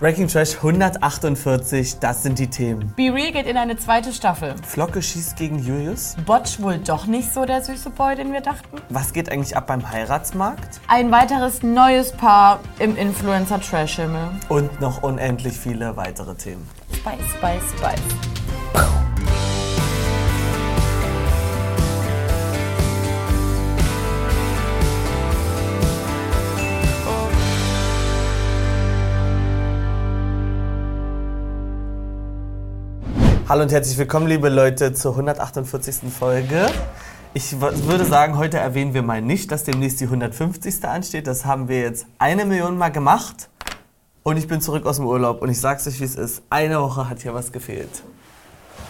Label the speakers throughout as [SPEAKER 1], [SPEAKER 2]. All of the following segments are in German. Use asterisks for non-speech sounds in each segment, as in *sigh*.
[SPEAKER 1] Breaking Trash 148, das sind die Themen.
[SPEAKER 2] Be Real geht in eine zweite Staffel.
[SPEAKER 1] Flocke schießt gegen Julius.
[SPEAKER 2] Botch wohl doch nicht so der süße Boy, den wir dachten.
[SPEAKER 1] Was geht eigentlich ab beim Heiratsmarkt?
[SPEAKER 2] Ein weiteres neues Paar im Influencer-Trash-Himmel.
[SPEAKER 1] Und noch unendlich viele weitere Themen.
[SPEAKER 2] Spice, Spice, Spice.
[SPEAKER 1] Hallo und herzlich willkommen, liebe Leute, zur 148. Folge. Ich würde sagen, heute erwähnen wir mal nicht, dass demnächst die 150. ansteht. Das haben wir jetzt eine Million Mal gemacht. Und ich bin zurück aus dem Urlaub und ich sag's euch, wie es ist. Eine Woche hat hier was gefehlt.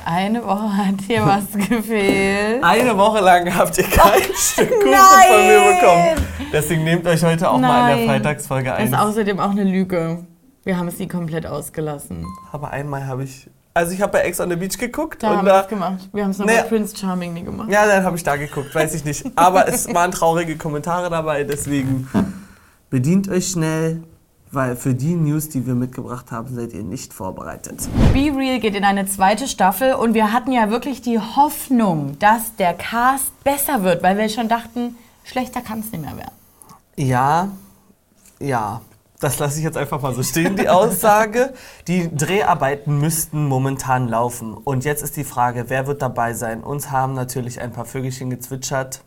[SPEAKER 2] Eine Woche hat hier was *laughs* gefehlt.
[SPEAKER 1] Eine Woche lang habt ihr kein *laughs* Stück Kuchen von mir bekommen. Deswegen nehmt euch heute auch mal in der
[SPEAKER 2] Nein.
[SPEAKER 1] Freitagsfolge
[SPEAKER 2] Das
[SPEAKER 1] ein.
[SPEAKER 2] ist außerdem auch eine Lüge. Wir haben es nie komplett ausgelassen.
[SPEAKER 1] Aber einmal habe ich. Also ich habe bei Ex on the Beach geguckt
[SPEAKER 2] Da
[SPEAKER 1] und
[SPEAKER 2] haben wir es gemacht. Wir haben es noch
[SPEAKER 1] Nee.
[SPEAKER 2] bei Prince Charming nie gemacht.
[SPEAKER 1] Ja, dann habe ich da geguckt, weiß ich nicht. Aber es waren traurige Kommentare dabei, deswegen bedient euch schnell, weil für die News, die wir mitgebracht haben, seid ihr nicht vorbereitet.
[SPEAKER 2] Be Real geht in eine zweite Staffel und wir hatten ja wirklich die Hoffnung, dass der Cast besser wird, weil wir schon dachten, schlechter kann es nicht mehr werden.
[SPEAKER 1] Ja, ja. Das lasse ich jetzt einfach mal so stehen, die Aussage. Die Dreharbeiten müssten momentan laufen. Und jetzt ist die Frage, wer wird dabei sein? Uns haben natürlich ein paar Vögelchen gezwitschert,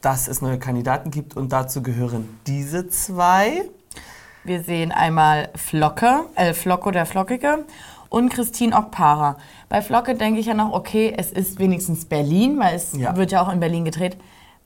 [SPEAKER 1] dass es neue Kandidaten gibt. Und dazu gehören diese zwei.
[SPEAKER 2] Wir sehen einmal Flocke, äh, Flocko der Flockige und Christine Okpara. Bei Flocke denke ich ja noch, okay, es ist wenigstens Berlin, weil es
[SPEAKER 1] Ja.
[SPEAKER 2] wird ja auch in Berlin gedreht.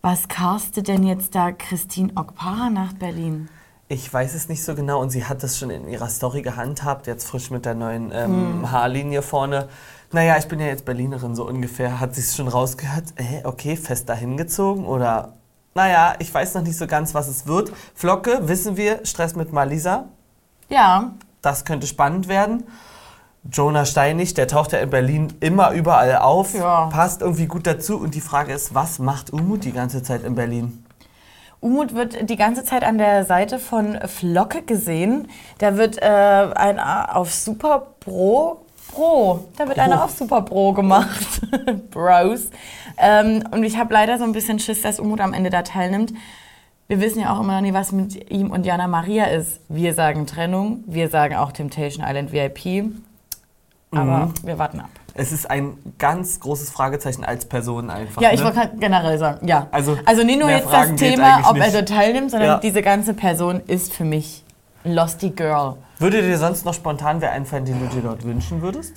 [SPEAKER 2] Was castet denn jetzt da Christine Okpara nach Berlin?
[SPEAKER 1] Ich weiß es nicht so genau und sie hat das schon in ihrer Story gehandhabt, jetzt frisch mit der neuen ähm,
[SPEAKER 2] Hm.
[SPEAKER 1] Haarlinie vorne. Naja, ich bin ja jetzt Berlinerin, so ungefähr. Hat sie es schon rausgehört? Äh, okay, fest dahin gezogen oder... Naja, ich weiß noch nicht so ganz, was es wird. Flocke, wissen wir, Stress mit Malisa.
[SPEAKER 2] Ja,
[SPEAKER 1] Das könnte spannend werden. Jonah Steinig, der taucht ja in Berlin immer überall auf,
[SPEAKER 2] Ja.
[SPEAKER 1] passt irgendwie gut dazu. Und die Frage ist, was macht Umut die ganze Zeit in Berlin?
[SPEAKER 2] Umut wird die ganze Zeit an der Seite von Flocke gesehen. Da wird äh, einer auf Super Pro. Pro. Da wird einer auf Super Pro gemacht. *laughs* Bros. Ähm, und ich habe leider so ein bisschen Schiss, dass Umut am Ende da teilnimmt. Wir wissen ja auch immer noch nie, was mit ihm und Jana Maria ist. Wir sagen Trennung, wir sagen auch Temptation Island VIP. Aber
[SPEAKER 1] Mhm.
[SPEAKER 2] wir warten ab.
[SPEAKER 1] Es ist ein ganz großes Fragezeichen als Person einfach.
[SPEAKER 2] Ja, ich
[SPEAKER 1] ne?
[SPEAKER 2] wollte gerade generell sagen, ja.
[SPEAKER 1] Also,
[SPEAKER 2] also nicht nur jetzt
[SPEAKER 1] Fragen
[SPEAKER 2] das Thema, ob er da teilnimmt, sondern
[SPEAKER 1] Ja.
[SPEAKER 2] diese ganze Person ist für mich Losty Girl.
[SPEAKER 1] Würde dir sonst noch spontan wer einfallen, den du dir dort wünschen würdest?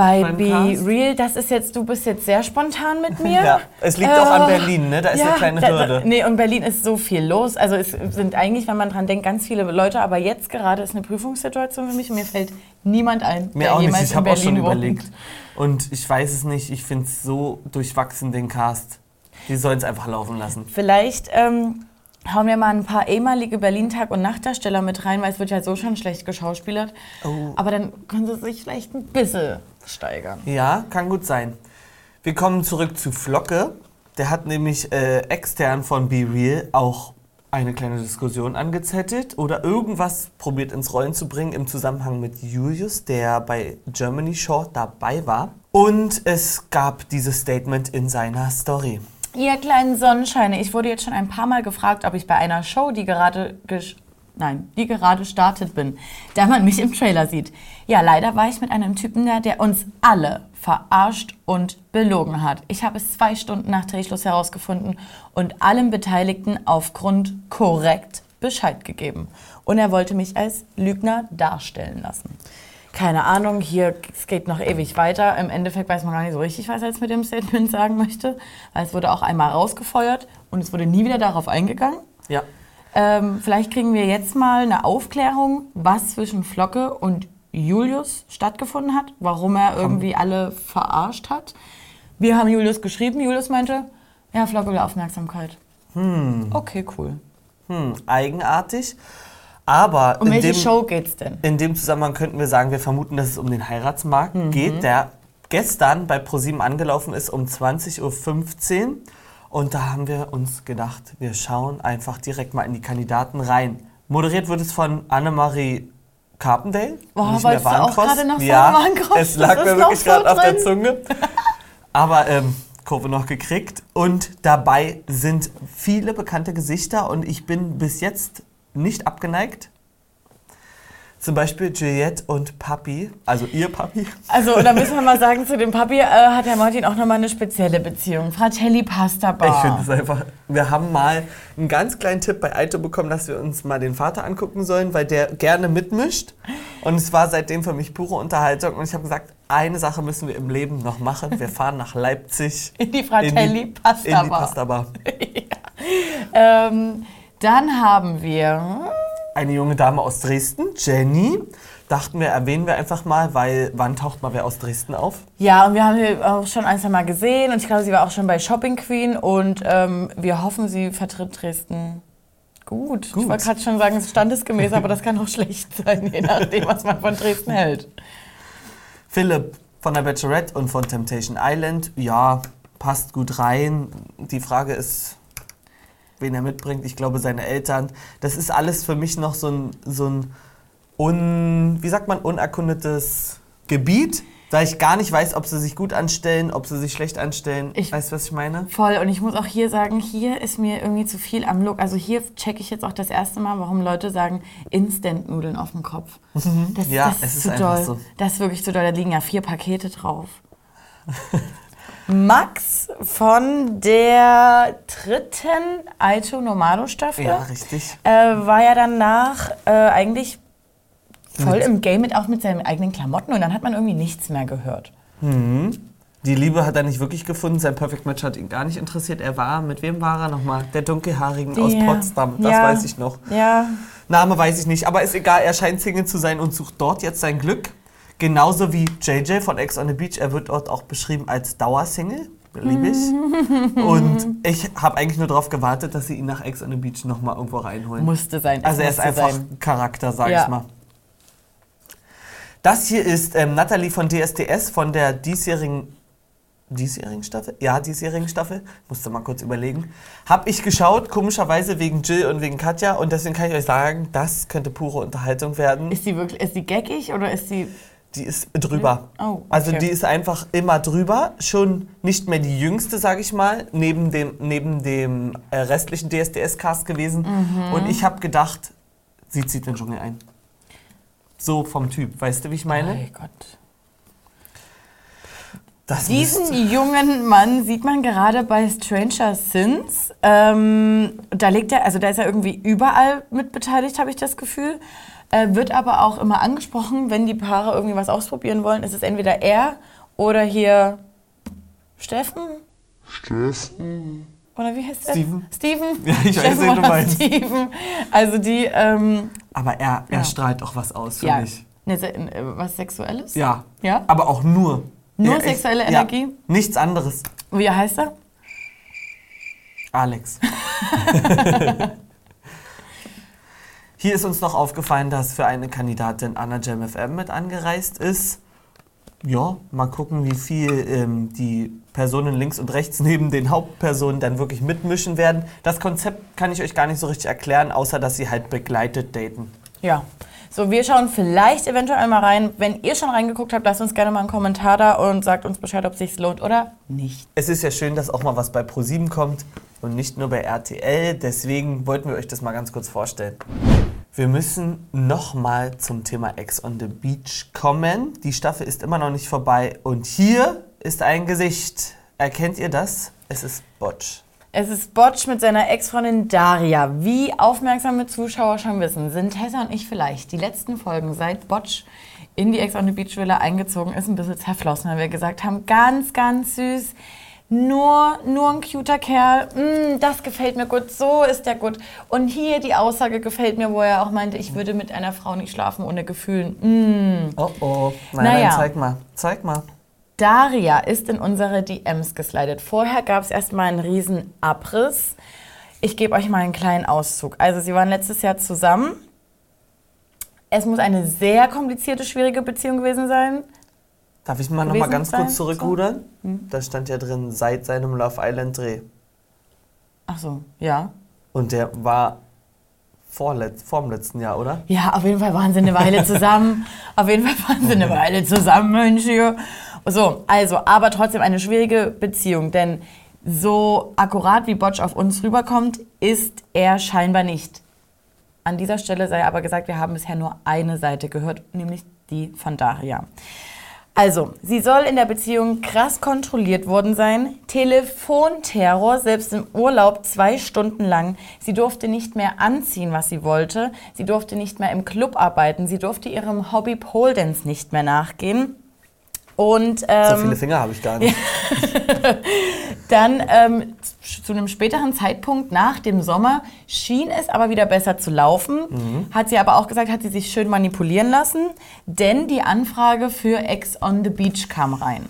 [SPEAKER 2] Bei
[SPEAKER 1] Beim
[SPEAKER 2] Be
[SPEAKER 1] Cast?
[SPEAKER 2] Real, das ist jetzt, du bist jetzt sehr spontan mit *laughs* mir.
[SPEAKER 1] Ja, es liegt auch an
[SPEAKER 2] Äh,
[SPEAKER 1] Berlin, ne? Da ist eine kleine Hürde.
[SPEAKER 2] Da, nee, und Berlin ist so viel los. Also es sind eigentlich, wenn man dran denkt, ganz viele Leute, aber jetzt gerade ist eine Prüfungssituation für mich und mir fällt niemand ein,
[SPEAKER 1] Mir auch nicht, ich habe auch schon
[SPEAKER 2] wohnt.
[SPEAKER 1] überlegt. Und ich weiß es nicht, ich finde es so durchwachsen, den Cast. Die sollen es einfach laufen lassen.
[SPEAKER 2] Vielleicht ähm, hauen wir mal ein paar ehemalige Berlin-Tag- und Nachtdarsteller mit rein, weil es wird ja so schon schlecht geschauspielert.
[SPEAKER 1] Oh.
[SPEAKER 2] Aber dann können sie sich vielleicht ein bisschen steigern.
[SPEAKER 1] Ja, kann gut sein. Wir kommen zurück zu Flocke. Der hat nämlich äh, extern von Be Real auch eine kleine Diskussion angezettelt oder irgendwas probiert ins Rollen zu bringen im Zusammenhang mit Julius, der bei Germany Short dabei war. Und es gab dieses Statement in seiner Story.
[SPEAKER 2] Ihr kleinen Sonnenscheine, ich wurde jetzt schon ein paar Mal gefragt, ob ich bei einer Show, die gerade gesch- Nein, die gerade startet bin, *laughs* da man mich im Trailer sieht. Ja, leider war ich mit einem Typen da, der uns alle verarscht und belogen hat. Ich habe es zwei Stunden nach Drehschluss herausgefunden und allen Beteiligten aufgrund korrekt Bescheid gegeben. Und er wollte mich als Lügner darstellen lassen. Keine Ahnung, hier es geht noch ewig weiter. Im Endeffekt weiß man gar nicht so richtig, was er jetzt mit dem Statement sagen möchte. Weil es wurde auch einmal rausgefeuert und es wurde nie wieder darauf eingegangen.
[SPEAKER 1] Ja.
[SPEAKER 2] Ähm, vielleicht kriegen wir jetzt mal eine Aufklärung, was zwischen Flocke und Julius stattgefunden hat, warum er irgendwie alle verarscht hat. Wir haben Julius geschrieben, Julius meinte, ja, Flocke will Aufmerksamkeit. Okay, cool.
[SPEAKER 1] Hm, eigenartig. Aber
[SPEAKER 2] Um
[SPEAKER 1] in
[SPEAKER 2] welche
[SPEAKER 1] dem,
[SPEAKER 2] Show geht's denn?
[SPEAKER 1] in dem Zusammenhang könnten wir sagen, wir vermuten, dass es um den Heiratsmarkt geht, der gestern bei ProSieben angelaufen ist um 20.15 Uhr. Und da haben wir uns gedacht, wir schauen einfach direkt mal in die Kandidaten rein. Moderiert wird es von Annemarie Carpendale.
[SPEAKER 2] Oh,
[SPEAKER 1] nicht
[SPEAKER 2] wolltest du auch gerade noch
[SPEAKER 1] ja? Es
[SPEAKER 2] Das
[SPEAKER 1] lag
[SPEAKER 2] ist
[SPEAKER 1] mir wirklich
[SPEAKER 2] so
[SPEAKER 1] gerade auf der. Zunge. Aber ähm, Kurve noch gekriegt. Und dabei sind viele bekannte Gesichter und ich bin bis jetzt nicht abgeneigt. Zum Beispiel Juliette und Papi, also ihr Papi.
[SPEAKER 2] Also, da müssen wir mal sagen, zu dem Papi äh, hat der Martin auch nochmal eine spezielle Beziehung. Fratelli Pasta Bar.
[SPEAKER 1] Ich finde es einfach. Wir haben mal einen ganz kleinen Tipp bei Aito bekommen, dass wir uns mal den Vater angucken sollen, weil der gerne mitmischt. Und es war seitdem für mich pure Unterhaltung. Und ich habe gesagt, eine Sache müssen wir im Leben noch machen. Wir fahren nach Leipzig. *laughs*
[SPEAKER 2] In die Fratelli
[SPEAKER 1] in die,
[SPEAKER 2] Pasta
[SPEAKER 1] in die
[SPEAKER 2] Bar.
[SPEAKER 1] Pasta Bar.
[SPEAKER 2] Ähm, dann haben wir.
[SPEAKER 1] Eine junge Dame aus Dresden, Jenny. Dachten wir, erwähnen wir einfach mal, weil wann taucht mal wer aus Dresden auf?
[SPEAKER 2] Ja, und wir haben sie auch schon ein, zwei Mal gesehen und ich glaube, sie war auch schon bei Shopping Queen und ähm, wir hoffen, sie vertritt Dresden gut.
[SPEAKER 1] Gut.
[SPEAKER 2] Ich wollte gerade schon sagen, es ist standesgemäß, aber das kann auch schlecht sein, je nachdem, was man von Dresden hält.
[SPEAKER 1] Philipp von der Bachelorette und von Temptation Island. Ja, passt gut rein. Die Frage ist, wen er mitbringt. Ich glaube, seine Eltern. Das ist alles für mich noch so ein, so ein un, wie sagt man, unerkundetes Gebiet, da ich gar nicht weiß, ob sie sich gut anstellen, ob sie sich schlecht anstellen.
[SPEAKER 2] Ich-
[SPEAKER 1] weißt du, was ich meine?
[SPEAKER 2] Voll. Und ich muss auch hier sagen, hier ist mir irgendwie zu viel am Look. Also hier checke ich jetzt auch das erste Mal, warum Leute sagen, Instant-Nudeln auf dem Kopf. Das. *laughs*
[SPEAKER 1] Ja,
[SPEAKER 2] das
[SPEAKER 1] es
[SPEAKER 2] ist
[SPEAKER 1] ist
[SPEAKER 2] zu
[SPEAKER 1] einfach
[SPEAKER 2] doll.
[SPEAKER 1] so.
[SPEAKER 2] Das ist wirklich zu doll. Da liegen ja vier Pakete drauf. *laughs* Max von der dritten Aito Normalo Staffel
[SPEAKER 1] Ja, richtig.
[SPEAKER 2] äh, war ja danach äh, eigentlich voll
[SPEAKER 1] Mit-
[SPEAKER 2] im Game mit auch mit seinen eigenen Klamotten und dann hat man irgendwie nichts mehr gehört.
[SPEAKER 1] Die Liebe hat er nicht wirklich gefunden. Sein Perfect Match hat ihn gar nicht interessiert. Er war, mit wem war er nochmal? Der Dunkelhaarigen aus Potsdam. Das
[SPEAKER 2] ja.
[SPEAKER 1] weiß ich noch.
[SPEAKER 2] Ja,
[SPEAKER 1] Name weiß ich nicht, aber ist egal, er scheint Single zu sein und sucht dort jetzt sein Glück. Genauso wie JJ von Ex on the Beach, er wird dort auch beschrieben als Dauersingle, liebe ich. und ich habe eigentlich nur darauf gewartet, dass sie ihn nach Ex on the Beach nochmal irgendwo reinholen.
[SPEAKER 2] musste sein.
[SPEAKER 1] Also er ist einfach
[SPEAKER 2] sein.
[SPEAKER 1] ein Charakter, sag
[SPEAKER 2] Ja.
[SPEAKER 1] ich mal. Das hier ist ähm, Natalie von DSDS von der diesjährigen diesjährigen Staffel? Ja, diesjährigen Staffel. Musste mal kurz überlegen. Hab ich geschaut, komischerweise wegen Jill und wegen Katja. Und deswegen kann ich euch sagen, das könnte pure Unterhaltung werden.
[SPEAKER 2] Ist die wirklich, ist die geckig oder ist die.
[SPEAKER 1] Die ist drüber.
[SPEAKER 2] Oh, okay.
[SPEAKER 1] Also die ist einfach immer drüber. Schon nicht mehr die jüngste, sage ich mal, neben dem, neben dem äh, restlichen DSDS-Cast gewesen.
[SPEAKER 2] Mhm.
[SPEAKER 1] Und ich habe gedacht, sie zieht den Dschungel ein. So vom Typ. Weißt du, wie ich meine?
[SPEAKER 2] Mein Gott.
[SPEAKER 1] Das
[SPEAKER 2] Diesen
[SPEAKER 1] müsste-
[SPEAKER 2] jungen Mann sieht man gerade bei Stranger Things. Ähm, da legt er, also da ist er irgendwie überall mit beteiligt, habe ich das Gefühl. Äh, wird aber auch immer angesprochen, wenn die Paare irgendwie was ausprobieren wollen. Ist es entweder er oder hier Steffen? Steffen. Oder wie heißt der?
[SPEAKER 1] Steven.
[SPEAKER 2] Steven? *laughs*
[SPEAKER 1] Ja, ich weiß,
[SPEAKER 2] Steffen
[SPEAKER 1] wen du
[SPEAKER 2] oder
[SPEAKER 1] meinst.
[SPEAKER 2] Steven. Also die, ähm,
[SPEAKER 1] Aber er, er
[SPEAKER 2] Ja.
[SPEAKER 1] strahlt auch was aus für
[SPEAKER 2] ja,
[SPEAKER 1] mich.
[SPEAKER 2] ne, äh, was Sexuelles?
[SPEAKER 1] Ja.
[SPEAKER 2] Ja?
[SPEAKER 1] Aber auch nur.
[SPEAKER 2] Nur
[SPEAKER 1] Ja, ich-
[SPEAKER 2] sexuelle
[SPEAKER 1] ja,
[SPEAKER 2] Energie?
[SPEAKER 1] nichts anderes.
[SPEAKER 2] Wie heißt er?
[SPEAKER 1] Alex. *laughs* Hier ist uns noch aufgefallen, dass für eine Kandidatin Anna Jam FM mit angereist ist. Ja, mal gucken, wie viel ähm, die Personen links und rechts *laughs* neben den Hauptpersonen dann wirklich mitmischen werden. Das Konzept kann ich euch gar nicht so richtig erklären, außer dass sie halt begleitet daten.
[SPEAKER 2] Ja. So, wir schauen vielleicht eventuell mal rein. Wenn ihr schon reingeguckt habt, lasst uns gerne mal einen Kommentar da und sagt uns Bescheid, ob es sich lohnt oder nicht.
[SPEAKER 1] Es ist ja schön, dass auch mal was bei ProSieben kommt und nicht nur bei RTL. Deswegen wollten wir euch das mal ganz kurz vorstellen. Wir müssen nochmal zum Thema Ex on the Beach kommen. Die Staffel ist immer noch nicht vorbei und hier ist ein Gesicht. Erkennt ihr das? Es ist Botsch.
[SPEAKER 2] Es ist Botsch mit seiner Ex-Freundin Daria. Wie aufmerksame Zuschauer schon wissen, sind Tessa und ich vielleicht die letzten Folgen seit Botsch in die Ex on the Beach Villa eingezogen ist, ein bisschen zerflossen, weil wir gesagt haben, ganz, ganz süß. Nur, nur ein cuter Kerl. Mm, das gefällt mir gut. So ist der gut. Und hier die Aussage gefällt mir, wo er auch meinte, ich würde mit einer Frau nicht schlafen ohne Gefühlen. Mm.
[SPEAKER 1] Oh oh. Na,
[SPEAKER 2] Naja.
[SPEAKER 1] dann zeig mal. Zeig mal.
[SPEAKER 2] Daria ist in unsere DMs geslidet. Vorher gab es erstmal einen riesen Abriss. Ich gebe euch mal einen kleinen Auszug. Also sie waren letztes Jahr zusammen. Es muss eine sehr komplizierte, schwierige Beziehung gewesen sein.
[SPEAKER 1] Darf ich mal noch
[SPEAKER 2] Gewesen
[SPEAKER 1] mal ganz
[SPEAKER 2] sein?
[SPEAKER 1] kurz zurückrudern? Da stand ja drin, seit seinem Love Island Dreh.
[SPEAKER 2] Ach so, ja.
[SPEAKER 1] Und der war vorletz, vorm letzten Jahr, oder?
[SPEAKER 2] Ja, auf jeden Fall waren sie eine Weile zusammen. *laughs* auf jeden Fall waren sie eine Weile zusammen, Mensch hier. So, also, aber trotzdem eine schwierige Beziehung, denn so akkurat wie Botsch auf uns rüberkommt, ist er scheinbar nicht. An dieser Stelle sei aber gesagt, wir haben bisher nur eine Seite gehört, nämlich die von Daria. Also, sie soll in der Beziehung krass kontrolliert worden sein. Telefonterror, selbst im Urlaub zwei Stunden lang. Sie durfte nicht mehr anziehen, was sie wollte. Sie durfte nicht mehr im Club arbeiten. Sie durfte ihrem Hobby Pole Dance nicht mehr nachgehen. Und, ähm,
[SPEAKER 1] so viele Finger habe ich gar *laughs* nicht.
[SPEAKER 2] dann ähm, zu einem späteren Zeitpunkt nach dem Sommer schien es aber wieder besser zu laufen. Mhm. Hat sie aber auch gesagt, hat sie sich schön manipulieren lassen, denn die Anfrage für Ex on the Beach kam rein.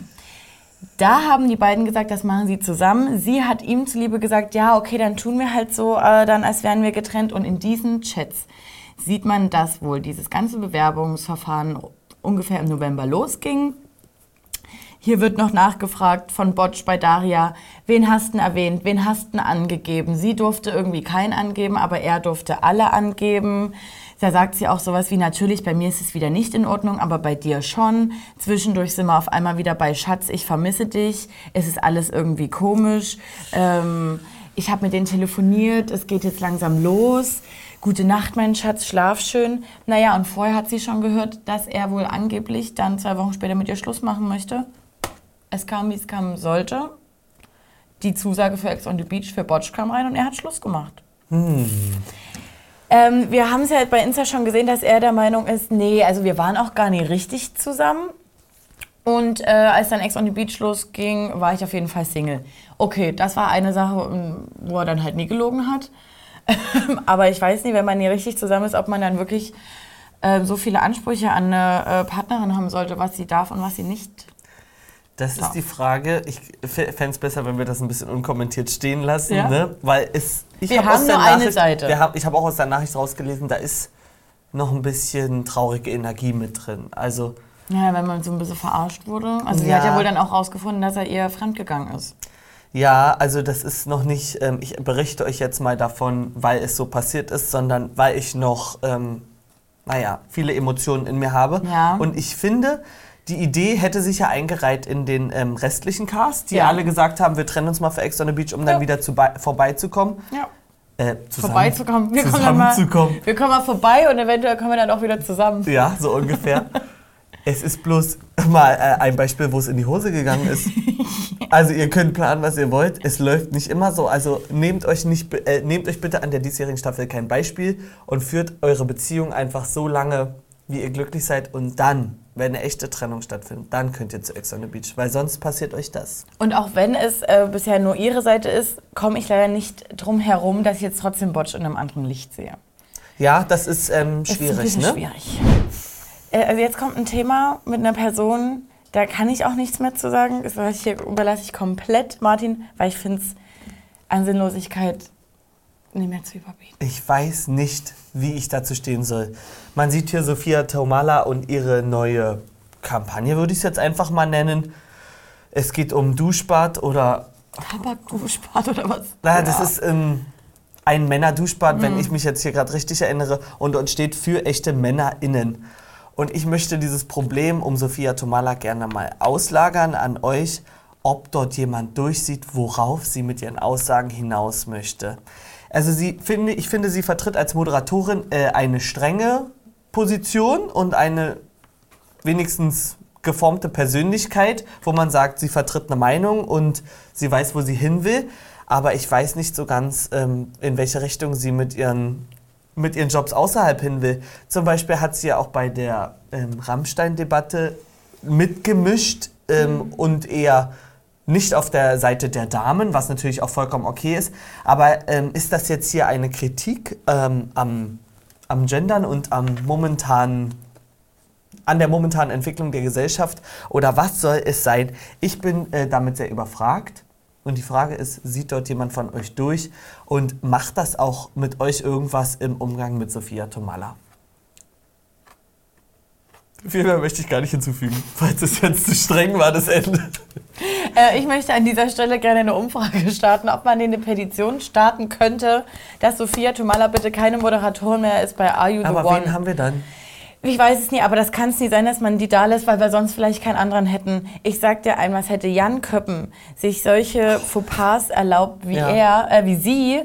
[SPEAKER 2] Da haben die beiden gesagt, das machen sie zusammen. Sie hat ihm zuliebe gesagt, ja, okay, dann tun wir halt so, äh, dann als wären wir getrennt. Und in diesen Chats sieht man, dass wohl dieses ganze Bewerbungsverfahren ungefähr im November losging hier wird noch nachgefragt von Botsch bei Daria, wen hast du erwähnt, wen hast du angegeben? Sie durfte irgendwie keinen angeben, aber er durfte alle angeben. Da sagt sie auch sowas wie, natürlich, bei mir ist es wieder nicht in Ordnung, aber bei dir schon. Zwischendurch sind wir auf einmal wieder bei Schatz, ich vermisse dich. Es ist alles irgendwie komisch. Ähm, ich habe mit denen telefoniert, es geht jetzt langsam los. Gute Nacht, mein Schatz, schlaf schön. Naja, und vorher hat sie schon gehört, dass er wohl angeblich dann zwei Wochen später mit ihr Schluss machen möchte. Es kam, wie es kommen sollte. Die Zusage für Ex on the Beach für Botsch kam rein und er hat Schluss gemacht. Hm. Ähm, wir haben es ja bei Insta schon gesehen, dass er der Meinung ist, nee, also wir waren auch gar nicht richtig zusammen. Und äh, als dann Ex on the Beach losging, war ich auf jeden Fall Single. Okay, das war eine Sache, ähm, wo er dann halt nie gelogen hat. *laughs* Aber ich weiß nicht, wenn man nie richtig zusammen ist, ob man dann wirklich äh, so viele Ansprüche an eine äh, Partnerin haben sollte, was sie darf und was sie nicht
[SPEAKER 1] das ist die Frage. Ich fände es besser, wenn wir das ein bisschen unkommentiert stehen lassen, ja. ne? weil es.
[SPEAKER 2] Ich wir hab haben nur Nachricht, eine Seite.
[SPEAKER 1] Hab, ich habe auch aus der Nachricht rausgelesen, da ist noch ein bisschen traurige Energie mit drin. Also.
[SPEAKER 2] Ja, wenn man so ein bisschen verarscht wurde. Also ja. sie hat ja wohl dann auch rausgefunden, dass er eher fremdgegangen ist.
[SPEAKER 1] Ja, also das ist noch nicht, ähm, ich berichte euch jetzt mal davon, weil es so passiert ist, sondern weil ich noch, ähm, naja, viele Emotionen in mir habe. Ja. Und ich finde, die Idee hätte sich ja eingereiht in den ähm, restlichen Cast, die ja. alle gesagt haben, wir trennen uns mal für Ex on the Beach, um ja. dann wieder zu vorbeizukommen.
[SPEAKER 2] Ja. Äh, vorbeizukommen. Wir zusammenzukommen. Mal, wir kommen mal vorbei und eventuell kommen wir dann auch wieder zusammen.
[SPEAKER 1] Ja, so ungefähr. es ist bloß mal äh, ein Beispiel, wo es in die Hose gegangen ist. *laughs* Also ihr könnt planen, was ihr wollt. Es läuft nicht immer so. Also nehmt euch, nicht, äh, nehmt euch bitte an der diesjährigen Staffel kein Beispiel und führt eure Beziehung einfach so lange, wie ihr glücklich seid und dann wenn eine echte Trennung stattfindet, dann könnt ihr zu Ex on the Beach, weil sonst passiert euch das.
[SPEAKER 2] Und auch wenn es äh, bisher nur ihre Seite ist, komme ich leider nicht drum herum, dass ich jetzt trotzdem Botsch in einem anderen Licht sehe.
[SPEAKER 1] Ja, das ist ähm, schwierig, ist ne?
[SPEAKER 2] schwierig. Äh, also jetzt kommt ein Thema mit einer Person, da kann ich auch nichts mehr zu sagen. Das hier überlasse ich komplett Martin, weil ich finde es an Sinnlosigkeit nicht mehr zu überbieten.
[SPEAKER 1] Ich weiß nicht, wie ich dazu stehen soll. Man sieht hier Sophia Tomala und ihre neue Kampagne, würde ich es jetzt einfach mal nennen. Es geht um Duschbad oder.
[SPEAKER 2] Tabak-Duschbad oder was?
[SPEAKER 1] Na, das ja. ist ähm, ein Männer-Duschbad, mhm. wenn ich mich jetzt hier gerade richtig erinnere. Und dort steht für echte MännerInnen. Und ich möchte dieses Problem um Sophia Tomala gerne mal auslagern an euch, ob dort jemand durchsieht, worauf sie mit ihren Aussagen hinaus möchte. Also sie finde, ich finde, sie vertritt als Moderatorin äh, eine strenge Position und eine wenigstens geformte Persönlichkeit, wo man sagt, sie vertritt eine Meinung und sie weiß, wo sie hin will. Aber ich weiß nicht so ganz, ähm, in welche Richtung sie mit ihren, mit ihren Jobs außerhalb hin will. Zum Beispiel hat sie ja auch bei der ähm, Rammstein-Debatte mitgemischt ähm, mhm. und eher nicht auf der Seite der Damen, was natürlich auch vollkommen okay ist. Aber ähm, ist das jetzt hier eine Kritik ähm, am, am Gendern und am momentanen an der momentanen Entwicklung der Gesellschaft oder was soll es sein? Ich bin äh, damit sehr überfragt. Und die Frage ist, sieht dort jemand von euch durch und macht das auch mit euch irgendwas im Umgang mit Sophia Tomala? Viel mehr möchte ich gar nicht hinzufügen, falls es jetzt zu streng war, das Ende.
[SPEAKER 2] Äh, ich möchte an dieser Stelle gerne eine Umfrage starten, ob man eine Petition starten könnte, dass Sophia Tomala bitte keine Moderatorin mehr ist bei Are You the
[SPEAKER 1] Aber
[SPEAKER 2] One.
[SPEAKER 1] wen haben wir dann?
[SPEAKER 2] Ich weiß es nicht, aber das kann es nicht sein, dass man die da lässt, weil wir sonst vielleicht keinen anderen hätten. Ich sag dir einmal, es hätte Jan Köppen sich solche Fauxpas erlaubt wie
[SPEAKER 1] Ja.
[SPEAKER 2] er, äh, wie sie,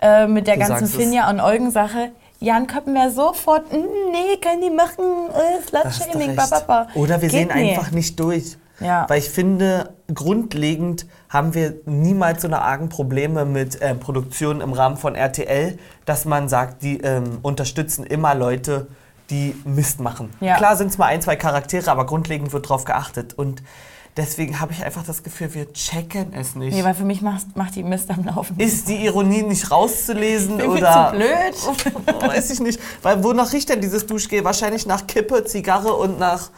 [SPEAKER 2] äh, mit der
[SPEAKER 1] Du
[SPEAKER 2] ganzen. Finja und Eugen-Sache. Jan Köppen wäre sofort, "Mm, nee, können die machen, äh, Slutshaming, bababa.
[SPEAKER 1] Oder wir
[SPEAKER 2] Geht
[SPEAKER 1] sehen
[SPEAKER 2] nie.
[SPEAKER 1] einfach nicht durch.
[SPEAKER 2] Ja.
[SPEAKER 1] Weil ich finde, grundlegend haben wir niemals so eine argen Probleme mit äh, Produktionen im Rahmen von RTL, dass man sagt, die ähm, unterstützen immer Leute, die Mist machen.
[SPEAKER 2] Ja.
[SPEAKER 1] Klar sind es mal ein, zwei Charaktere, aber grundlegend wird drauf geachtet. Und deswegen habe ich einfach das Gefühl, wir checken es nicht.
[SPEAKER 2] Nee, weil für mich macht, macht die Mist am Laufen.
[SPEAKER 1] ist die Ironie nicht rauszulesen
[SPEAKER 2] Bin
[SPEAKER 1] oder
[SPEAKER 2] zu blöd. *laughs*
[SPEAKER 1] weiß ich nicht, weil wonach riecht denn dieses Duschgel? Wahrscheinlich nach Kippe, Zigarre und nach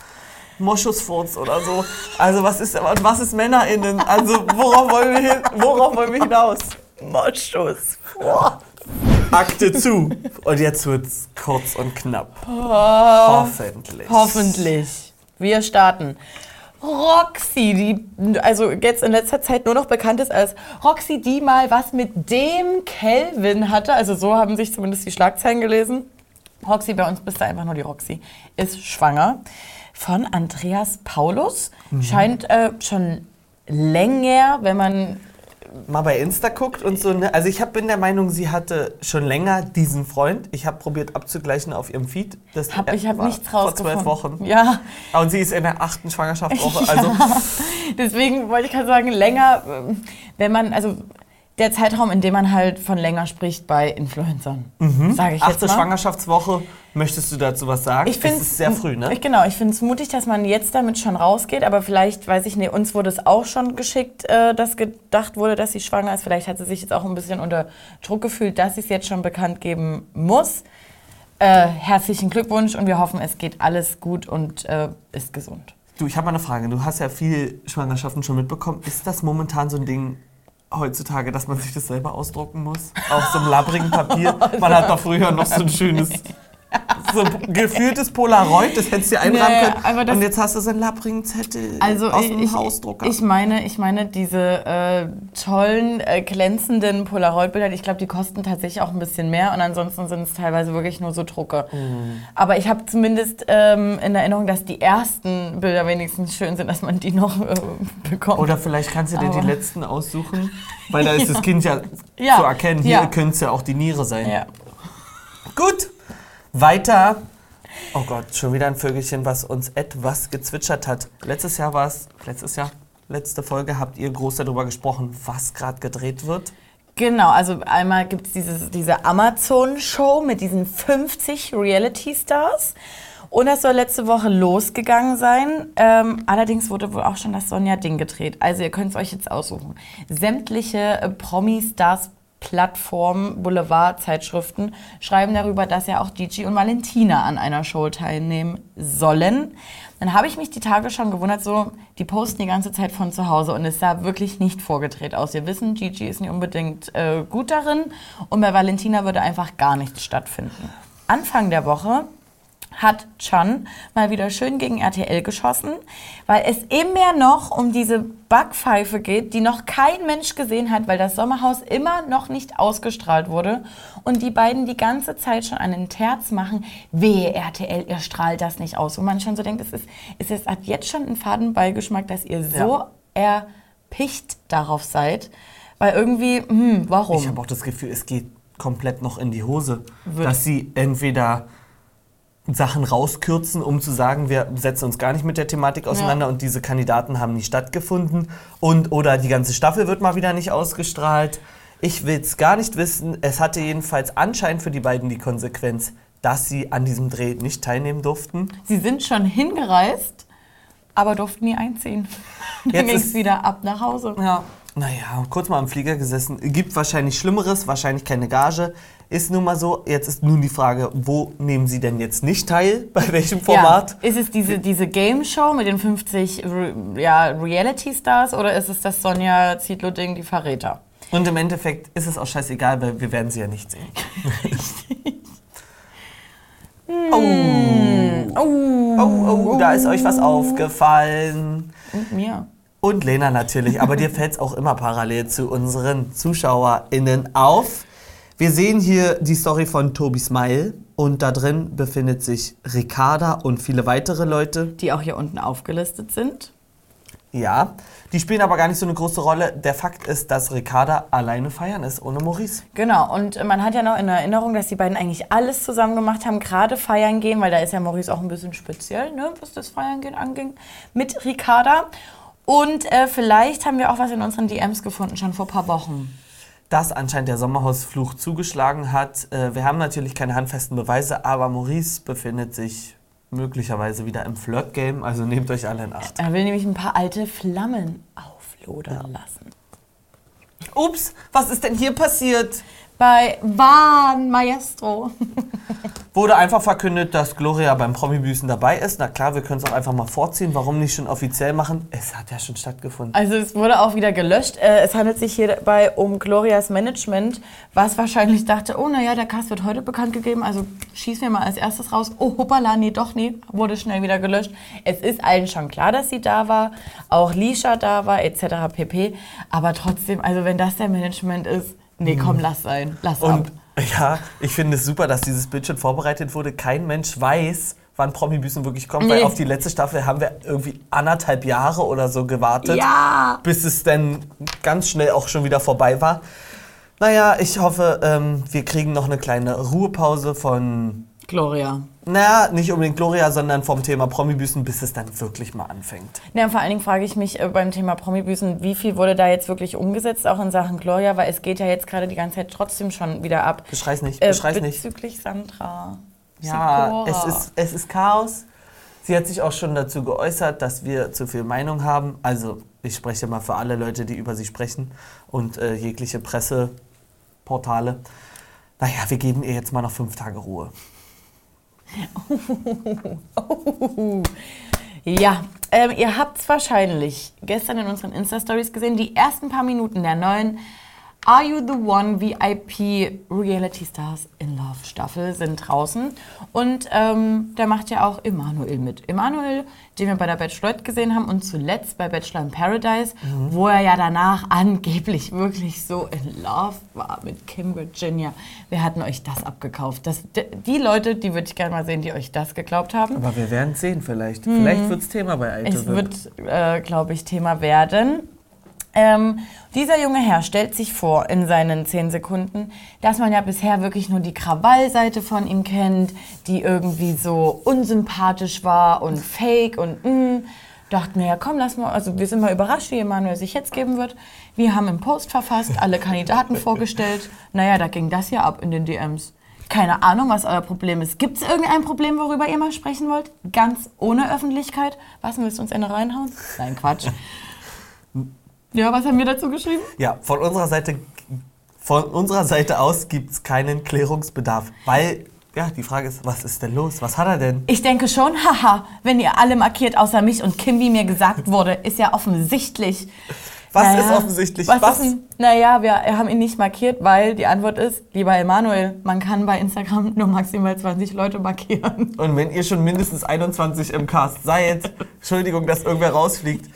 [SPEAKER 1] Moschusfurz oder so. Also was ist was ist MännerInnen? Also worauf wollen wir hin, worauf wollen wir hinaus? Moschus. Akte zu. Und jetzt wird's kurz und knapp. Hoffentlich.
[SPEAKER 2] Hoffentlich. Wir starten. Roxy, die also jetzt in letzter Zeit nur noch bekannt ist als Roxy, die mal was mit dem Kelvin hatte. Also so haben sich zumindest die Schlagzeilen gelesen. Roxy, bei uns bist du einfach nur die Roxy, ist schwanger von Andreas Paulus. Scheint äh, schon länger, wenn man
[SPEAKER 1] Mal bei Insta guckt und so. Ne? Also ich hab, bin der Meinung, sie hatte schon länger diesen Freund. Ich habe probiert abzugleichen auf ihrem Feed. Das
[SPEAKER 2] hab, ich habe nichts
[SPEAKER 1] Vor
[SPEAKER 2] rausgefunden.
[SPEAKER 1] zwölf Wochen.
[SPEAKER 2] Ja,
[SPEAKER 1] Und sie ist in der achten Schwangerschaftswoche. *laughs* Also
[SPEAKER 2] Deswegen wollte ich gerade sagen, länger, ähm, wenn man, also der Zeitraum, in dem man halt von länger spricht bei Influencern, sage ich jetzt
[SPEAKER 1] achte
[SPEAKER 2] mal.
[SPEAKER 1] Schwangerschaftswoche. Möchtest du dazu was sagen?
[SPEAKER 2] Ich finde
[SPEAKER 1] es sehr früh, ne?
[SPEAKER 2] Ich, genau, ich finde es mutig, dass man jetzt damit schon rausgeht, aber vielleicht, weiß ich nicht, uns wurde es auch schon geschickt, äh, dass gedacht wurde, dass sie schwanger ist. Vielleicht hat sie sich jetzt auch ein bisschen unter Druck gefühlt, dass sie es jetzt schon bekannt geben muss. Äh, herzlichen Glückwunsch und wir hoffen, es geht alles gut und äh, ist gesund.
[SPEAKER 1] Du, ich habe mal eine Frage. Du hast ja viel Schwangerschaften schon mitbekommen. Ist das momentan so ein Ding heutzutage, dass man sich das selber ausdrucken muss? Auf so einem labbrigen Papier? Man hat doch früher noch so ein schönes, so gefühltes Polaroid, das hättest du dir einrahmen
[SPEAKER 2] Nee,
[SPEAKER 1] können.
[SPEAKER 2] das-
[SPEAKER 1] Und jetzt hast du so einen labbrigen Zettel
[SPEAKER 2] Also
[SPEAKER 1] aus dem
[SPEAKER 2] ich,
[SPEAKER 1] Hausdrucker.
[SPEAKER 2] ich meine, ich meine diese äh, tollen, äh, glänzenden Polaroid-Bilder, ich glaube, die kosten tatsächlich auch ein bisschen mehr und ansonsten sind es teilweise wirklich nur so Drucke.
[SPEAKER 1] Mhm.
[SPEAKER 2] Aber ich habe zumindest ähm, in Erinnerung, dass die ersten Bilder wenigstens schön sind, dass man die noch äh, bekommt.
[SPEAKER 1] Oder vielleicht kannst du dir
[SPEAKER 2] Aber-
[SPEAKER 1] die letzten aussuchen, weil da ist *laughs* das Kind ja,
[SPEAKER 2] Ja,
[SPEAKER 1] zu erkennen. Hier
[SPEAKER 2] ja.
[SPEAKER 1] könnte es ja auch die Niere sein.
[SPEAKER 2] ja.
[SPEAKER 1] Gut, weiter. Oh Gott, schon wieder ein Vögelchen, was uns etwas gezwitschert hat. Letztes Jahr war es, letztes Jahr, letzte Folge habt ihr groß darüber gesprochen, was gerade gedreht wird.
[SPEAKER 2] Genau, also einmal gibt es diese, Amazon-Show mit diesen 50 Reality-Stars. Und das soll letzte Woche losgegangen sein. Ähm, allerdings wurde wohl auch schon das Sonja-Ding gedreht. Also ihr könnt es euch jetzt aussuchen. Sämtliche äh, Promi-Stars Plattformen, Boulevard-Zeitschriften schreiben darüber, dass ja auch Gigi und Valentina an einer Show teilnehmen sollen. Dann habe ich mich die Tage schon gewundert, so, die posten die ganze Zeit von zu Hause und es sah wirklich nicht vorgedreht aus. Wir wissen, Gigi ist nicht unbedingt äh, gut darin und bei Valentina würde einfach gar nichts stattfinden. Anfang der Woche hat Chan mal wieder schön gegen RTL geschossen, weil es immer noch um diese Backpfeife geht, die noch kein Mensch gesehen hat, weil das Sommerhaus immer noch nicht ausgestrahlt wurde und die beiden die ganze Zeit schon einen Terz machen, wehe RTL, ihr strahlt das nicht aus. Und man schon so denkt, es ist, es ist hat jetzt schon einen Fadenbeigeschmack, dass ihr so erpicht darauf seid, weil irgendwie, hm, warum?
[SPEAKER 1] Ich habe auch das Gefühl, es geht komplett noch in die Hose.
[SPEAKER 2] Wird-
[SPEAKER 1] Dass sie entweder Sachen rauskürzen, um zu sagen, wir setzen uns gar nicht mit der Thematik auseinander und diese Kandidaten haben nicht stattgefunden und oder die ganze Staffel wird mal wieder nicht ausgestrahlt. Ich will es gar nicht wissen. Es hatte jedenfalls anscheinend für die beiden die Konsequenz, dass sie an diesem Dreh nicht teilnehmen durften.
[SPEAKER 2] Sie sind schon hingereist, aber durften nie einziehen. *laughs* Dann
[SPEAKER 1] Jetzt
[SPEAKER 2] ging es wieder ab nach Hause.
[SPEAKER 1] Ja. Naja, kurz mal im Flieger gesessen. Gibt wahrscheinlich Schlimmeres, wahrscheinlich keine Gage. Ist nun mal so. Jetzt ist nun die Frage, wo nehmen Sie denn jetzt nicht teil? *laughs* Bei welchem Format?
[SPEAKER 2] Ja. Ist es diese, diese Game Show mit den 50 Re ja, Reality-Stars oder ist es das Sonja Zietlow-Ding, die Verräter?
[SPEAKER 1] Und im Endeffekt ist es auch scheißegal, weil wir werden sie ja nicht sehen. oh.
[SPEAKER 2] Oh,
[SPEAKER 1] oh, oh, da ist euch was aufgefallen.
[SPEAKER 2] und mir.
[SPEAKER 1] Und Lena natürlich, aber dir *laughs* fällt es auch immer parallel zu unseren ZuschauerInnen auf. Wir sehen hier die Story von Tobi Smile und da drin befindet sich Ricarda und viele weitere Leute.
[SPEAKER 2] Die auch hier unten aufgelistet sind.
[SPEAKER 1] Ja, die spielen aber gar nicht so eine große Rolle. Der Fakt ist, dass Ricarda alleine feiern ist, ohne Maurice.
[SPEAKER 2] Genau, und man hat ja noch in Erinnerung, dass die beiden eigentlich alles zusammen gemacht haben, gerade feiern gehen, weil da ist ja Maurice auch ein bisschen speziell, ne, was das Feiern gehen anging, mit Ricarda. Und äh, vielleicht haben wir auch was in unseren DMs gefunden, schon vor ein paar Wochen.
[SPEAKER 1] Dass anscheinend der Sommerhausfluch zugeschlagen hat. Äh, wir haben natürlich keine handfesten Beweise, aber Maurice befindet sich möglicherweise wieder im Flirt-Game, also nehmt euch alle in Acht.
[SPEAKER 2] Er will nämlich ein paar alte Flammen auflodern lassen.
[SPEAKER 1] Ups, was ist denn hier passiert?
[SPEAKER 2] Bei Van Maestro.
[SPEAKER 1] Wurde einfach verkündet, dass Gloria beim Promi-Büßen dabei ist. Na klar, wir können es auch einfach mal vorziehen. Warum nicht schon offiziell machen? Es hat ja schon stattgefunden.
[SPEAKER 2] Also es wurde auch wieder gelöscht. Äh, Es handelt sich hierbei um Glorias Management, was wahrscheinlich dachte, oh naja, der Cast wird heute bekannt gegeben, also schießen wir mal als erstes raus. Oh hoppala, nee, doch nee, wurde schnell wieder gelöscht. Es ist allen schon klar, dass sie da war, auch Lisha da war, etc. pp. Aber trotzdem, also wenn das der Management ist, nee, komm, lass sein, lass ab.
[SPEAKER 1] Und ja, ich finde es super, dass dieses Bild schon vorbereitet wurde. Kein Mensch weiß, wann Promi-Büßen wirklich kommt, weil
[SPEAKER 2] Nee.
[SPEAKER 1] auf die letzte Staffel haben wir irgendwie anderthalb Jahre oder so gewartet,
[SPEAKER 2] Ja!
[SPEAKER 1] bis es dann ganz schnell auch schon wieder vorbei war. Naja, ich hoffe, ähm, wir kriegen noch eine kleine Ruhepause von,
[SPEAKER 2] Gloria.
[SPEAKER 1] Naja, nicht unbedingt Gloria, sondern vom Thema Promi-Büßen, bis es dann wirklich mal anfängt.
[SPEAKER 2] Ja, und vor allen Dingen frage ich mich äh, beim Thema Promi-Büßen, wie viel wurde da jetzt wirklich umgesetzt, auch in Sachen Gloria, weil es geht ja jetzt gerade die ganze Zeit trotzdem schon wieder ab.
[SPEAKER 1] Beschrei's nicht,
[SPEAKER 2] Äh,
[SPEAKER 1] beschrei's nicht.
[SPEAKER 2] bezüglich Sandra.
[SPEAKER 1] Ja, es ist, es ist Chaos. Sie hat sich auch schon dazu geäußert, dass wir zu viel Meinung haben. Also ich spreche mal für alle Leute, die über sie sprechen und äh, jegliche Presseportale. Naja, wir geben ihr jetzt mal noch fünf Tage Ruhe. *laughs*
[SPEAKER 2] Ja, ähm, ihr habt es wahrscheinlich gestern in unseren Insta-Stories gesehen. Die ersten paar Minuten der neuen Are You the One VIP Reality Stars in Love Staffel sind draußen. Und ähm, da macht ja auch Emanuel mit. Emanuel, den wir bei der Bachelorette gesehen haben und zuletzt bei Bachelor in Paradise, wo er ja danach angeblich wirklich so in Love war mit Kim Virginia. Wir hatten euch das abgekauft. Das, die Leute, die würde ich gerne mal sehen, die euch das geglaubt haben.
[SPEAKER 1] Aber wir werden es sehen vielleicht. Vielleicht wird es Thema bei Alte.
[SPEAKER 2] Es wird, äh, glaube ich, Thema werden. Ähm, dieser junge Herr stellt sich vor in seinen zehn Sekunden, dass man ja bisher wirklich nur die Krawallseite von ihm kennt, die irgendwie so unsympathisch war und fake und mh. Dachten wir, ja komm, lass mal, also wir sind mal überrascht, wie Emanuel sich jetzt geben wird. Wir haben einen Post verfasst, alle Kandidaten *laughs* vorgestellt. Naja, da ging das hier ab in den DMs. Keine Ahnung, was euer Problem ist. Gibt es irgendein Problem, worüber ihr mal sprechen wollt? Ganz ohne Öffentlichkeit? Was, willst du uns eine reinhauen? Nein, Quatsch. Ja, was haben wir dazu geschrieben?
[SPEAKER 1] Ja, von unserer Seite, von unserer Seite aus gibt es keinen Klärungsbedarf. Weil, ja, die Frage ist, was ist denn los? Was hat er denn?
[SPEAKER 2] Ich denke schon, *laughs* haha, wenn ihr alle markiert außer mich und Kim, wie mir gesagt wurde, ist ja offensichtlich.
[SPEAKER 1] Was ist offensichtlich?
[SPEAKER 2] Was?
[SPEAKER 1] Was?
[SPEAKER 2] Ist naja, wir haben ihn nicht markiert, weil die Antwort ist, lieber Emanuel, man kann bei Instagram *laughs* nur maximal 20 Leute markieren.
[SPEAKER 1] Und wenn ihr schon mindestens 21 im Cast seid, *laughs* Entschuldigung, dass irgendwer rausfliegt.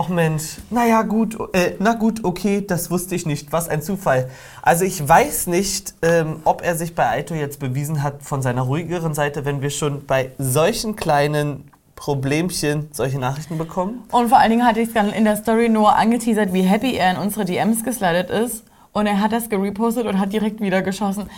[SPEAKER 1] Ach Mensch, naja gut, äh, na gut, okay, das wusste ich nicht. Was ein Zufall. Also ich weiß nicht, ähm, ob er sich bei Aito jetzt bewiesen hat von seiner ruhigeren Seite, wenn wir schon bei solchen kleinen Problemchen solche Nachrichten bekommen.
[SPEAKER 2] Und vor allen Dingen hatte ich es dann in der Story nur angeteasert, wie happy er in unsere DMs geslidet ist. Und er hat das gerepostet und hat direkt wieder geschossen.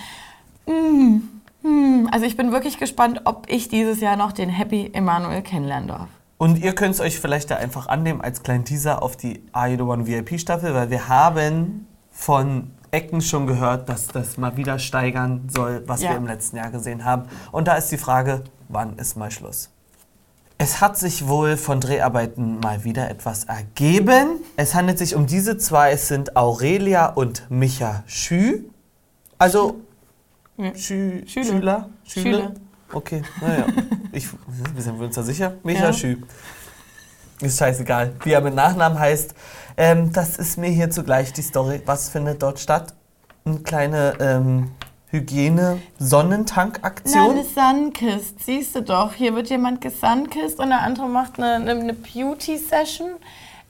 [SPEAKER 2] Mm, mm. Also ich bin wirklich gespannt, ob ich dieses Jahr noch den Happy Emanuel kennenlernen darf.
[SPEAKER 1] Und ihr könnt es euch vielleicht da einfach annehmen als kleinen Teaser auf die Are You The One VIP Staffel, weil wir haben von Ecken schon gehört, dass das mal wieder steigern soll, was
[SPEAKER 2] Ja.
[SPEAKER 1] wir im letzten Jahr gesehen haben. Und da ist die Frage, wann ist mal Schluss? Es hat sich wohl von Dreharbeiten mal wieder etwas ergeben. Es handelt sich um diese zwei, es sind Aurelia und Micha Schü. Also. Schü,
[SPEAKER 2] Schüle.
[SPEAKER 1] Schüler?
[SPEAKER 2] Schüle.
[SPEAKER 1] Okay, naja. Ich, sind wir uns da sicher? Micha
[SPEAKER 2] Ja.
[SPEAKER 1] Schü. Ist scheißegal, wie er mit Nachnamen heißt. Ähm, das ist mir hier zugleich die Story. Was findet dort statt? Eine kleine ähm, Hygiene-Sonnentank-Aktion.
[SPEAKER 2] Eine Sunkist, siehst du doch. Hier wird jemand gesunkist und der andere macht eine, eine, eine Beauty-Session.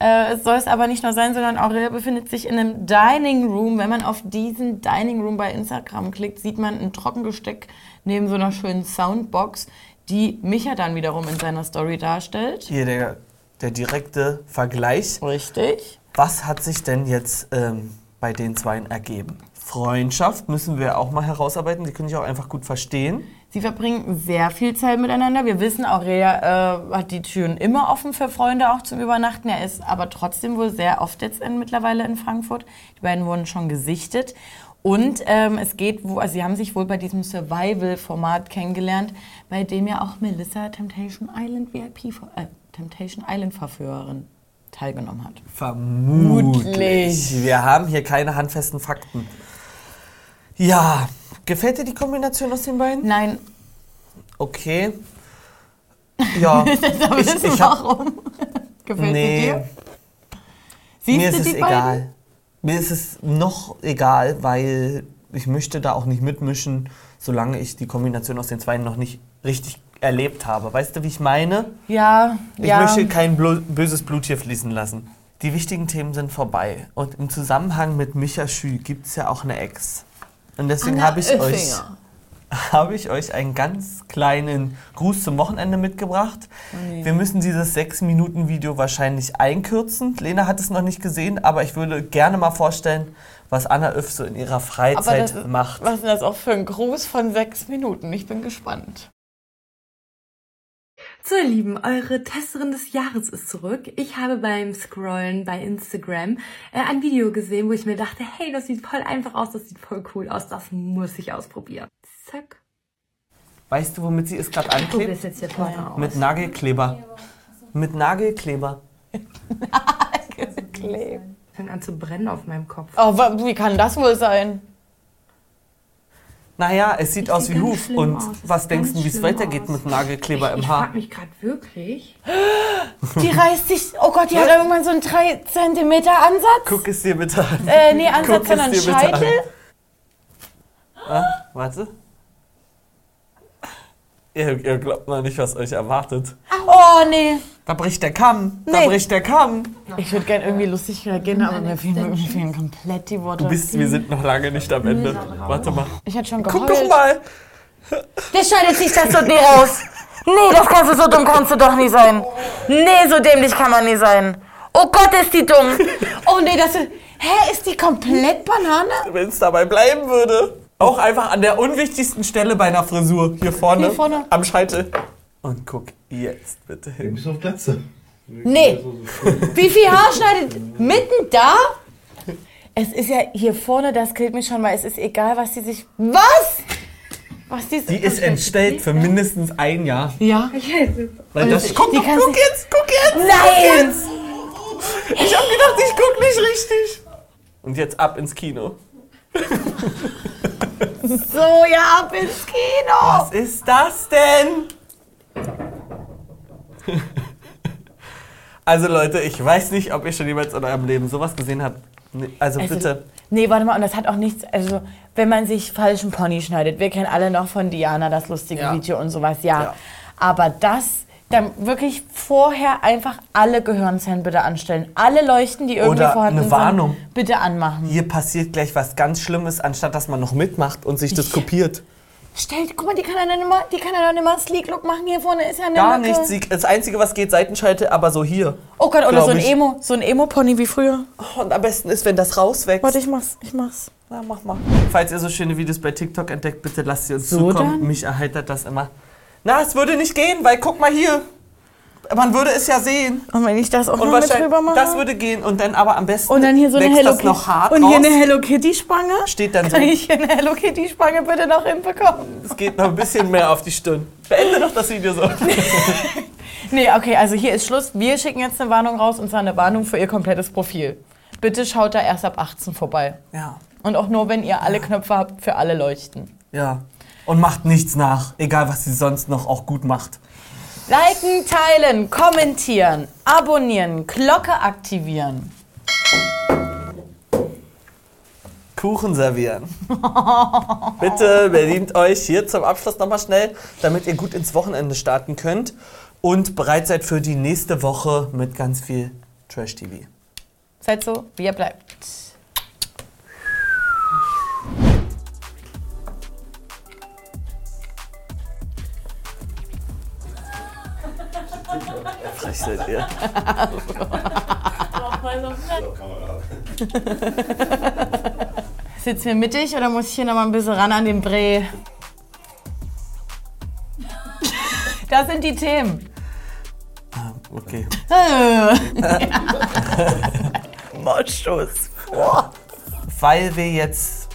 [SPEAKER 2] Äh, es soll es aber nicht nur sein, sondern Aurelia befindet sich in einem Dining Room. Wenn man auf diesen Dining Room bei Instagram klickt, sieht man ein Trockengesteck neben so einer schönen Soundbox, die Micha dann wiederum in seiner Story darstellt.
[SPEAKER 1] Hier der, der direkte Vergleich.
[SPEAKER 2] Richtig.
[SPEAKER 1] Was hat sich denn jetzt ähm, bei den Zweien ergeben? Freundschaft müssen wir auch mal herausarbeiten. Die können sich auch einfach gut verstehen.
[SPEAKER 2] Sie verbringen sehr viel Zeit miteinander. Wir wissen, Aurelia äh, hat die Türen immer offen für Freunde, auch zum Übernachten. Er ist aber trotzdem wohl sehr oft jetzt in, mittlerweile in Frankfurt. Die beiden wurden schon gesichtet. Und ähm, es geht, wo, also sie haben sich wohl bei diesem Survival-Format kennengelernt, bei dem ja auch Melissa Temptation Island VIP, äh, Temptation Island Verführerin teilgenommen hat.
[SPEAKER 1] Vermutlich. Wir haben hier keine handfesten Fakten. Ja, gefällt dir die Kombination aus den beiden?
[SPEAKER 2] Nein,
[SPEAKER 1] Okay. Ja. *laughs*
[SPEAKER 2] da
[SPEAKER 1] Ich-
[SPEAKER 2] wissen
[SPEAKER 1] ich hab-
[SPEAKER 2] warum. *laughs* Gefällt
[SPEAKER 1] nee,
[SPEAKER 2] dir? Siehst
[SPEAKER 1] mir ist es
[SPEAKER 2] beiden?
[SPEAKER 1] egal. Mir ist es noch egal, weil ich möchte da auch nicht mitmischen, solange ich die Kombination aus den Zweien noch nicht richtig erlebt habe. Weißt du, wie ich meine?
[SPEAKER 2] Ja,
[SPEAKER 1] Ich
[SPEAKER 2] ja.
[SPEAKER 1] möchte kein böses Blut hier fließen lassen. Die wichtigen Themen sind vorbei. Und im Zusammenhang mit Micha Schü gibt es ja auch eine Ex. Und deswegen habe ich, euch, habe ich euch einen ganz kleinen Gruß zum Wochenende mitgebracht.
[SPEAKER 2] nee.
[SPEAKER 1] Wir müssen dieses 6-Minuten-Video wahrscheinlich einkürzen. Lena hat es noch nicht gesehen, aber ich würde gerne mal vorstellen, was Anna Öff so in ihrer Freizeit
[SPEAKER 2] das
[SPEAKER 1] macht.
[SPEAKER 2] was ist denn das auch für ein Gruß von sechs Minuten? Ich bin gespannt.
[SPEAKER 3] So, ihr Lieben, eure Testerin des Jahres ist zurück. Ich habe beim Scrollen bei Instagram äh, ein Video gesehen, wo ich mir dachte, hey, das sieht voll einfach aus, das sieht voll cool aus, das muss ich ausprobieren. Zack.
[SPEAKER 1] Weißt du, womit sie es gerade anklebt?
[SPEAKER 3] es jetzt hier vorne aus.
[SPEAKER 1] Mit Nagelkleber. Mit *laughs* Nagelkleber.
[SPEAKER 3] Fängt an zu brennen auf meinem Kopf.
[SPEAKER 2] Oh, wie kann das wohl sein?
[SPEAKER 1] Naja, es sieht aus wie Huf. Und
[SPEAKER 3] aus.
[SPEAKER 1] Was denkst du, wie es weitergeht
[SPEAKER 3] aus.
[SPEAKER 1] mit Nagelkleber
[SPEAKER 3] ich
[SPEAKER 1] im
[SPEAKER 3] ich
[SPEAKER 1] Haar?
[SPEAKER 3] frag mich gerade wirklich. *gasps*
[SPEAKER 2] Die reißt sich. Oh Gott, die hat irgendwann so einen 3 cm Ansatz.
[SPEAKER 1] Guck es dir bitte an.
[SPEAKER 2] Äh, nee, Ansatz, sondern Scheitel.
[SPEAKER 1] Ah, warte. Ihr, ihr glaubt noch nicht, was euch erwartet.
[SPEAKER 2] Oh, nee.
[SPEAKER 1] Da bricht der Kamm. Da
[SPEAKER 2] Nee.
[SPEAKER 1] bricht der Kamm.
[SPEAKER 2] Ich würde gerne irgendwie lustig reagieren, aber mir fehlen, mir fehlen komplett die Worte.
[SPEAKER 1] Du bist, wir sind noch lange nicht am Ende. Warte mal.
[SPEAKER 2] ich hätte schon
[SPEAKER 1] Guck
[SPEAKER 2] geheult.
[SPEAKER 1] doch mal.
[SPEAKER 2] Der schneidet sich das so nie raus. Nee, das kannst du so dumm kannst du doch nie sein. Nee, so dämlich kann man nie sein. Oh Gott, ist die dumm. *laughs* Oh nee, das ist. Hä, ist die komplett Banane?
[SPEAKER 1] Wenn es dabei bleiben würde. Auch einfach an der unwichtigsten Stelle bei einer Frisur. Hier vorne.
[SPEAKER 2] Hier vorne.
[SPEAKER 1] Am Scheitel. Und guck jetzt bitte
[SPEAKER 4] Du
[SPEAKER 1] hin.
[SPEAKER 4] bist auf Glatze.
[SPEAKER 2] Nee. Wie viel Haar schneidet mitten da? Es ist ja hier vorne, das killt mich schon, weil es ist egal, was die sich. Was? Was die,
[SPEAKER 1] Die ist entstellt für mindestens ein Jahr.
[SPEAKER 2] Ja.
[SPEAKER 1] Weil das, guck, guck, guck jetzt, guck jetzt.
[SPEAKER 2] Nein!
[SPEAKER 1] Ich hab gedacht, ich guck nicht richtig. Und jetzt ab ins Kino. *laughs*
[SPEAKER 2] So, ja, ab ins Kino.
[SPEAKER 1] Was ist das denn? Also Leute, ich weiß nicht, ob ihr schon jemals in eurem Leben sowas gesehen habt. Also,
[SPEAKER 2] Also,
[SPEAKER 1] bitte.
[SPEAKER 2] Nee, warte mal, und das hat auch nichts, also wenn man sich falschen Pony schneidet, wir kennen alle noch von Diana das lustige
[SPEAKER 1] Ja.
[SPEAKER 2] Video und sowas, ja.
[SPEAKER 1] Ja.
[SPEAKER 2] Aber das, dann wirklich vorher einfach alle Gehirnzellen bitte anstellen. Alle Leuchten, die irgendwie
[SPEAKER 1] Oder
[SPEAKER 2] vorhanden
[SPEAKER 1] eine Warnung.
[SPEAKER 2] sind, bitte anmachen.
[SPEAKER 1] Hier passiert gleich was ganz Schlimmes, anstatt dass man noch mitmacht und sich das kopiert.
[SPEAKER 2] Stellt, guck mal, die kann ja dann immer, die kann ja dann immer Sleek Look machen. Hier vorne ist ja eine
[SPEAKER 1] Gar
[SPEAKER 2] Lücke.
[SPEAKER 1] nichts. Sie- Das Einzige, was geht, Seitenschalte, aber so hier.
[SPEAKER 2] Oh Gott, oder
[SPEAKER 1] glaub
[SPEAKER 2] so ein
[SPEAKER 1] ich.
[SPEAKER 2] Emo, so ein Emo-Pony wie früher.
[SPEAKER 1] Und am besten ist, wenn das rauswächst.
[SPEAKER 2] Warte, ich mach's, ich mach's.
[SPEAKER 1] Na, mach mal. Falls ihr so schöne Videos bei TikTok entdeckt, bitte lasst sie uns
[SPEAKER 2] So
[SPEAKER 1] zukommen.
[SPEAKER 2] dann?
[SPEAKER 1] Mich erheitert das immer. Na, es würde nicht gehen, weil guck mal hier. Man würde es ja sehen.
[SPEAKER 2] Und wenn ich das auch
[SPEAKER 1] Und
[SPEAKER 2] noch mit drüber mache?
[SPEAKER 1] das würde gehen. Und dann aber am besten
[SPEAKER 2] und dann hier so eine Hello
[SPEAKER 1] das
[SPEAKER 2] Kitty.
[SPEAKER 1] noch hart
[SPEAKER 2] und hier
[SPEAKER 1] raus.
[SPEAKER 2] eine Hello Kitty Spange.
[SPEAKER 1] Steht dann so,
[SPEAKER 2] Kann ich hier eine Hello Kitty Spange bitte noch hinbekommen?
[SPEAKER 1] es geht noch ein bisschen mehr auf die Stirn. Beende doch das Video so. *laughs*
[SPEAKER 2] Nee, okay, also hier ist Schluss. Wir schicken jetzt eine Warnung raus, und zwar eine Warnung für ihr komplettes Profil. Bitte schaut da erst ab 18 vorbei.
[SPEAKER 1] Ja,
[SPEAKER 2] Und auch nur, wenn ihr alle Knöpfe habt für alle Leuchten.
[SPEAKER 1] ja. Und macht nichts nach. Egal, was sie sonst noch auch gut macht.
[SPEAKER 2] Liken, teilen, kommentieren, abonnieren, Glocke aktivieren.
[SPEAKER 1] Kuchen servieren. *laughs* Bitte bedient euch hier zum Abschluss nochmal schnell, damit ihr gut ins Wochenende starten könnt und bereit seid für die nächste Woche mit ganz viel Trash TV.
[SPEAKER 2] Seid so, wie ihr bleibt.
[SPEAKER 1] Seid ihr.
[SPEAKER 2] Sitzen wir mittig oder muss ich hier noch mal ein bisschen ran an den Brei? Das sind die Themen.
[SPEAKER 1] Okay. *laughs*
[SPEAKER 2] Äh.
[SPEAKER 1] Moschus. Weil wir jetzt,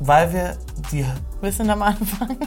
[SPEAKER 1] weil wir die,
[SPEAKER 2] Willst du noch mal anfangen?